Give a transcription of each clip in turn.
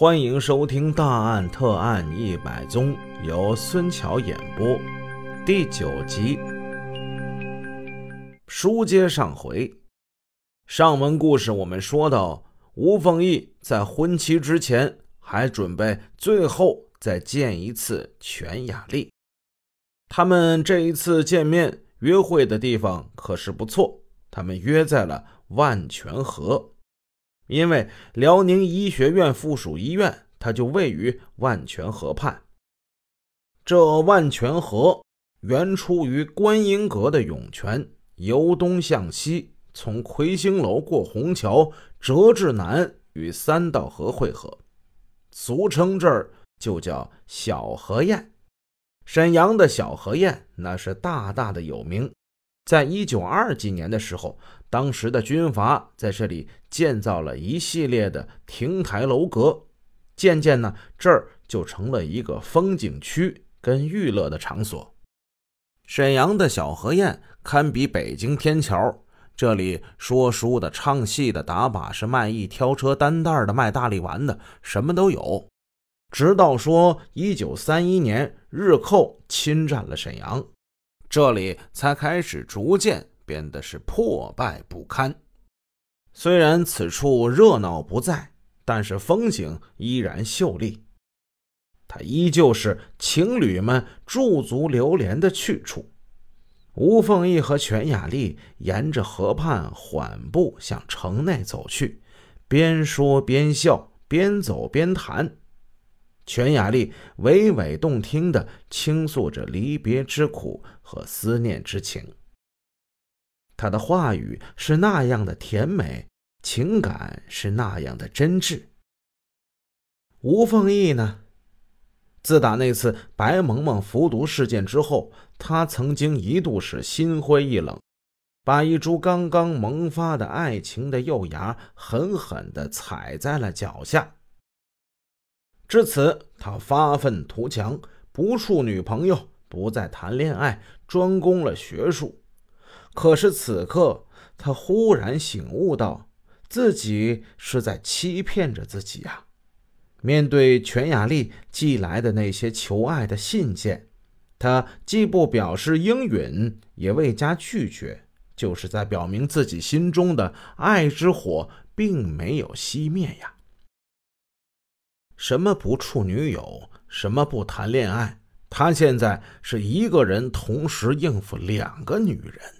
欢迎收听《大案特案一百宗》，由孙桥演播，第九集。书接上回，上文故事我们说到，吴凤义在婚期之前还准备最后再见一次全雅丽。他们这一次见面约会的地方可是不错，他们约在了万泉河。因为辽宁医学院附属医院，它就位于万泉河畔。这万泉河源出于观音阁的涌泉，由东向西，从魁星楼过虹桥，折至南，与三道河汇合，俗称这儿就叫小河堰。沈阳的小河堰那是大大的有名。在一九二几年的时候，当时的军阀在这里建造了一系列的亭台楼阁，渐渐呢，这儿就成了一个风景区跟娱乐的场所。沈阳的小河堰堪比北京天桥，这里说书的、唱戏的、打把式、卖艺、挑车担担的、卖大力丸的，什么都有。直到说一九三一年日寇侵占了沈阳。这里才开始逐渐变得是破败不堪。虽然此处热闹不在，但是风景依然秀丽。它依旧是情侣们驻足流连的去处。吴凤仪和全雅丽沿着河畔缓步向城内走去，边说边笑，边走边谈。全雅丽娓娓动听地倾诉着离别之苦和思念之情，他的话语是那样的甜美，情感是那样的真挚。吴凤义呢？自打那次白萌萌服毒事件之后，他曾经一度是心灰意冷，把一株刚刚萌发的爱情的幼芽狠狠地踩在了脚下。至此，他发愤图强，不处女朋友，不再谈恋爱，专攻了学术。可是此刻，他忽然醒悟到，自己是在欺骗着自己呀。面对全雅丽寄来的那些求爱的信件，他既不表示应允，也未加拒绝，就是在表明自己心中的爱之火并没有熄灭呀。什么不处女友，什么不谈恋爱，他现在是一个人同时应付两个女人。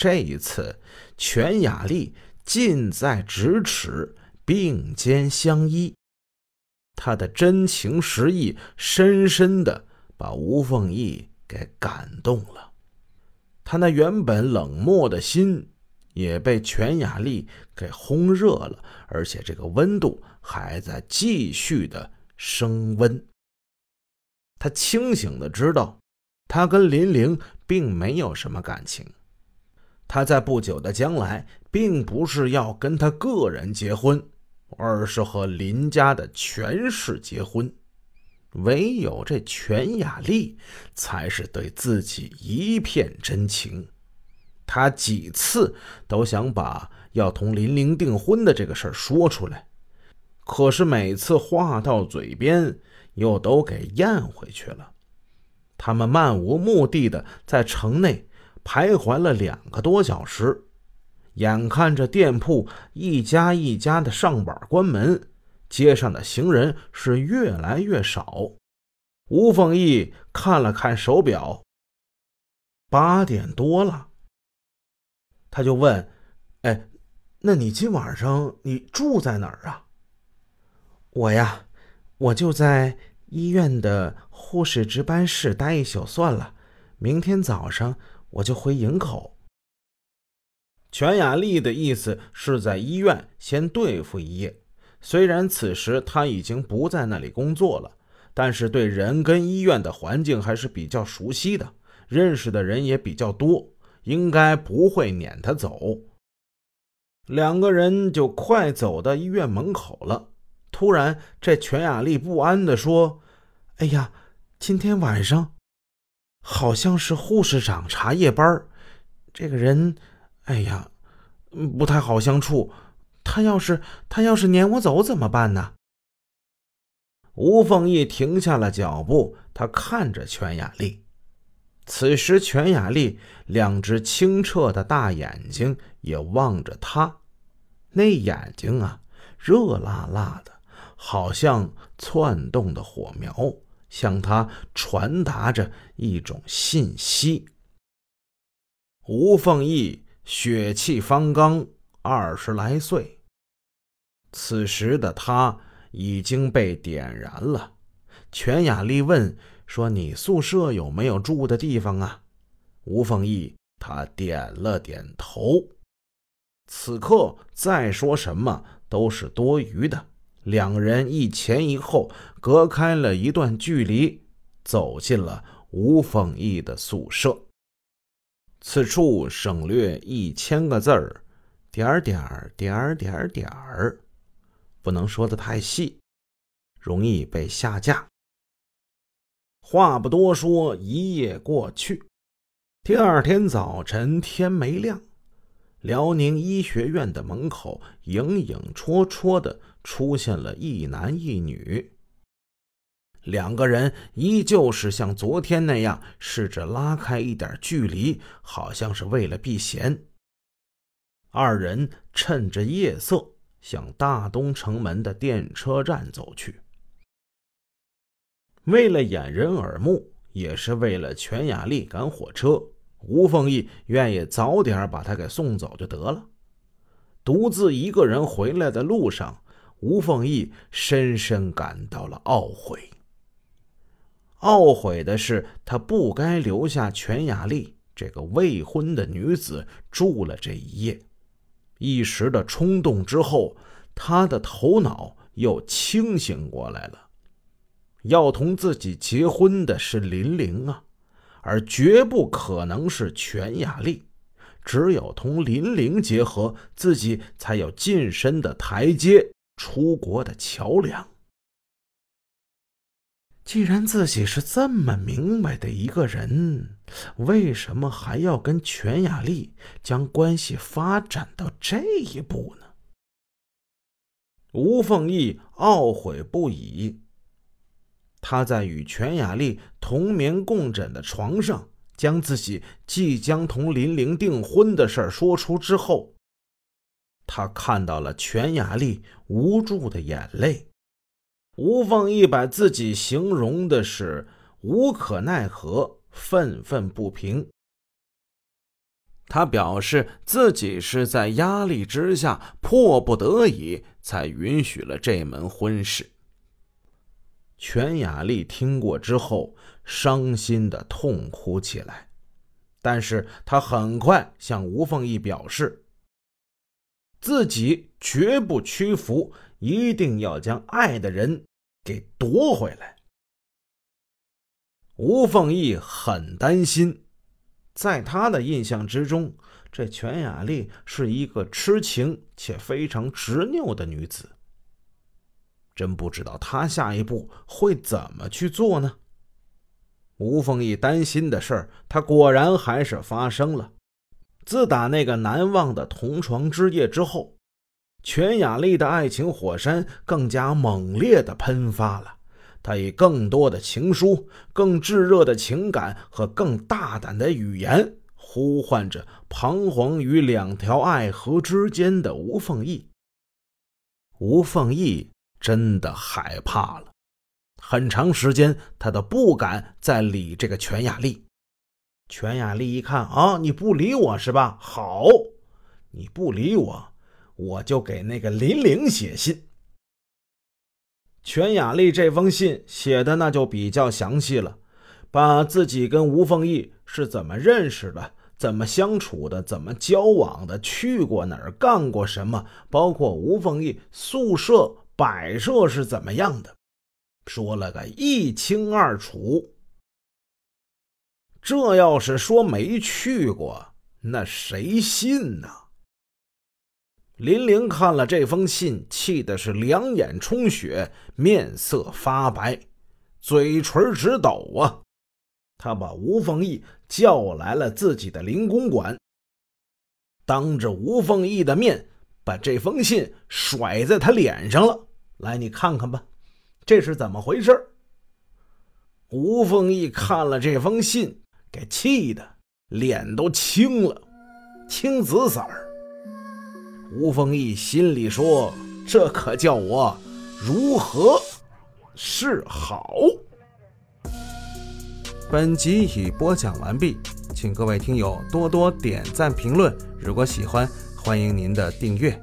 这一次，全雅丽近在咫尺，并肩相依，他的真情实意，深深的把吴凤仪给感动了。他那原本冷漠的心。也被全雅丽给烘热了，而且这个温度还在继续的升温。他清醒的知道，他跟林玲并没有什么感情。他在不久的将来，并不是要跟他个人结婚，而是和林家的权氏结婚。唯有这全雅丽，才是对自己一片真情。他几次都想把要同林玲订婚的这个事儿说出来，可是每次话到嘴边又都给咽回去了。他们漫无目的的在城内徘徊了两个多小时，眼看着店铺一家一家的上板关门，街上的行人是越来越少。吴凤义看了看手表，八点多了。他就问：“哎，那你今晚上你住在哪儿啊？”我呀，我就在医院的护士值班室待一宿算了。明天早上我就回营口。全雅丽的意思是在医院先对付一夜。虽然此时他已经不在那里工作了，但是对人跟医院的环境还是比较熟悉的，认识的人也比较多。应该不会撵他走。两个人就快走到医院门口了。突然，这全雅丽不安地说：“哎呀，今天晚上好像是护士长查夜班这个人，哎呀，不太好相处。他要是他要是撵我走怎么办呢？”吴凤义停下了脚步，他看着全雅丽。此时，全雅丽两只清澈的大眼睛也望着他，那眼睛啊，热辣辣的，好像窜动的火苗，向他传达着一种信息。吴凤义血气方刚，二十来岁。此时的他已经被点燃了。全雅丽问说：“你宿舍有没有住的地方啊？”吴凤义他点了点头。此刻再说什么都是多余的。两人一前一后，隔开了一段距离，走进了吴凤义的宿舍。此处省略一千个字儿，点儿点儿点儿点儿点儿。不能说的太细，容易被下架。话不多说，一夜过去。第二天早晨，天没亮，辽宁医学院的门口影影绰绰的出现了一男一女。两个人依旧是像昨天那样，试着拉开一点距离，好像是为了避嫌。二人趁着夜色。向大东城门的电车站走去。为了掩人耳目，也是为了全雅丽赶火车，吴凤义愿意早点把她给送走就得了。独自一个人回来的路上，吴凤义深深感到了懊悔。懊悔的是，他不该留下全雅丽这个未婚的女子住了这一夜。一时的冲动之后，他的头脑又清醒过来了。要同自己结婚的是林玲啊，而绝不可能是全雅丽。只有同林玲结合，自己才有晋升的台阶，出国的桥梁。既然自己是这么明白的一个人，为什么还要跟全雅丽将关系发展到这一步呢？吴凤义懊悔不已。他在与全雅丽同眠共枕的床上，将自己即将同林玲订婚的事说出之后，他看到了全雅丽无助的眼泪。吴凤一把自己形容的是无可奈何、愤愤不平。他表示自己是在压力之下，迫不得已才允许了这门婚事。全雅丽听过之后，伤心的痛哭起来，但是他很快向吴凤仪表示，自己绝不屈服，一定要将爱的人。给夺回来。吴凤仪很担心，在他的印象之中，这全雅丽是一个痴情且非常执拗的女子。真不知道他下一步会怎么去做呢？吴凤仪担心的事儿，他果然还是发生了。自打那个难忘的同床之夜之后。全雅丽的爱情火山更加猛烈的喷发了，她以更多的情书、更炙热的情感和更大胆的语言，呼唤着彷徨于两条爱河之间的吴凤仪。吴凤仪真的害怕了，很长时间他都不敢再理这个全雅丽。全雅丽一看啊，你不理我是吧？好，你不理我。我就给那个林玲写信。全雅丽这封信写的那就比较详细了，把自己跟吴凤义是怎么认识的，怎么相处的，怎么交往的，去过哪儿，干过什么，包括吴凤义宿舍摆设是怎么样的，说了个一清二楚。这要是说没去过，那谁信呢？林玲看了这封信，气的是两眼充血，面色发白，嘴唇直抖啊！他把吴凤义叫来了自己的林公馆，当着吴凤义的面把这封信甩在他脸上了。来，你看看吧，这是怎么回事？吴凤义看了这封信，给气的脸都青了，青紫色儿。吴凤义心里说：“这可叫我如何是好？”本集已播讲完毕，请各位听友多多点赞评论。如果喜欢，欢迎您的订阅。